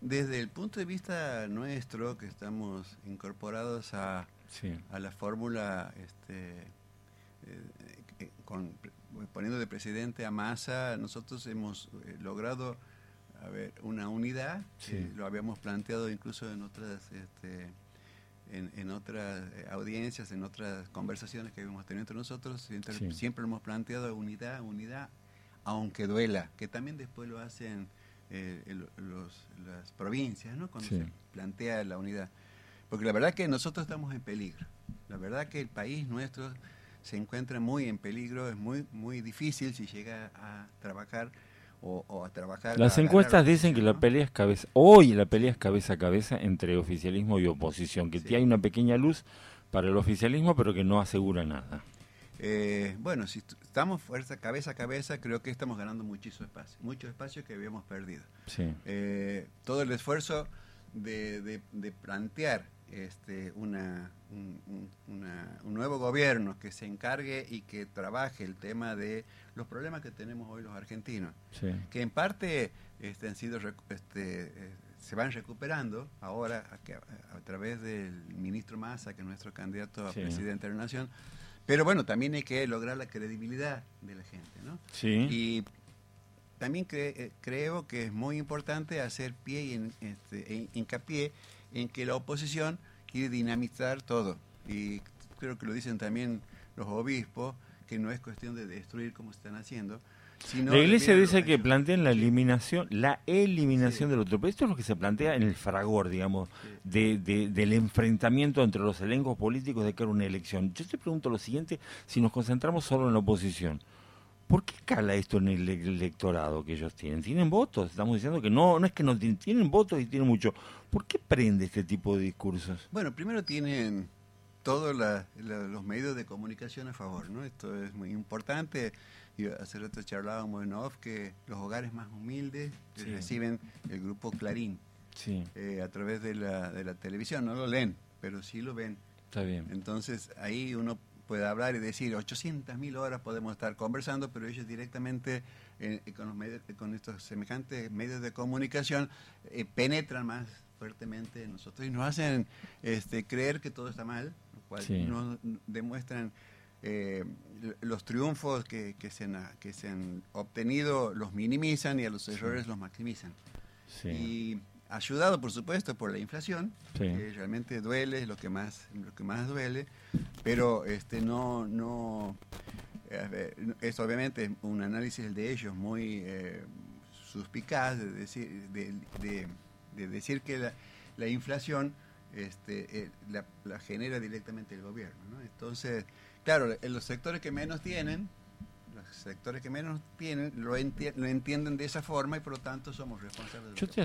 Desde el punto de vista nuestro, que estamos incorporados a, a la fórmula, este, eh, con, poniendo de presidente a Massa, nosotros hemos eh, logrado a ver, una unidad, lo habíamos planteado incluso en otras... Este, en, otras eh, audiencias, en otras conversaciones que habíamos tenido entre nosotros, siempre, siempre hemos planteado unidad, unidad, aunque duela, que también después lo hacen eh, las provincias, ¿no? Cuando se plantea la unidad. Porque la verdad que nosotros estamos en peligro. La verdad que el país nuestro se encuentra muy en peligro, es muy, muy difícil si llega a trabajar o, a trabajar. Las encuestas dicen que la pelea es cabeza, hoy la pelea es cabeza a cabeza entre oficialismo y oposición, que hay una pequeña luz para el oficialismo, pero que no asegura nada. Eh, bueno, si estamos fuerza cabeza a cabeza, creo que estamos ganando muchísimo espacio, mucho espacio que habíamos perdido. Eh, todo el esfuerzo de, de plantear este, una, un, nuevo gobierno que se encargue y que trabaje el tema de los problemas que tenemos hoy los argentinos, que en parte este, han sido este, eh, se van recuperando ahora a, través del ministro Massa, que es nuestro candidato a presidente de la Nación, pero bueno, también hay que lograr la credibilidad de la gente, ¿no? Y también eh, creo que es muy importante hacer pie y en, este, e hincapié en que la oposición quiere dinamizar todo. Y creo que lo dicen también los obispos, que no es cuestión de destruir como están haciendo. La iglesia dice que plantean la eliminación, la eliminación del otro. Pero esto es lo que se plantea en el fragor, digamos, de, del enfrentamiento entre los elencos políticos de cara a una elección. Yo te pregunto lo siguiente, si nos concentramos solo en la oposición. ¿Por qué cala esto en el electorado que ellos tienen? ¿Tienen votos? Estamos diciendo que no, no es que no tienen, tienen votos y tienen mucho. ¿Por qué prende este tipo de discursos? Bueno, primero tienen todos los medios de comunicación a favor, ¿no? Esto es muy importante. Y hace rato charlábamos en off que los hogares más humildes reciben el grupo Clarín eh, a través de la, de la televisión. No lo leen, pero sí lo ven. Está bien. Entonces ahí uno puede hablar y decir 800.000 horas podemos estar conversando, pero ellos directamente eh, con, los con estos semejantes medios de comunicación eh, penetran más fuertemente en nosotros y nos hacen este, creer que todo está mal, cual nos demuestran eh, los triunfos que, que, se han, que se han obtenido, los minimizan y a los errores los maximizan. Y ayudado por supuesto por la inflación, que realmente duele, es lo que más, lo que más duele, pero este no, no es obviamente un análisis de ellos muy eh, suspicaz de decir, de, decir que la, la inflación este, eh, la, genera directamente el gobierno. Entonces, claro, en los sectores que menos tienen, los sectores que menos tienen lo, entienden de esa forma y por lo tanto somos responsables. Yo te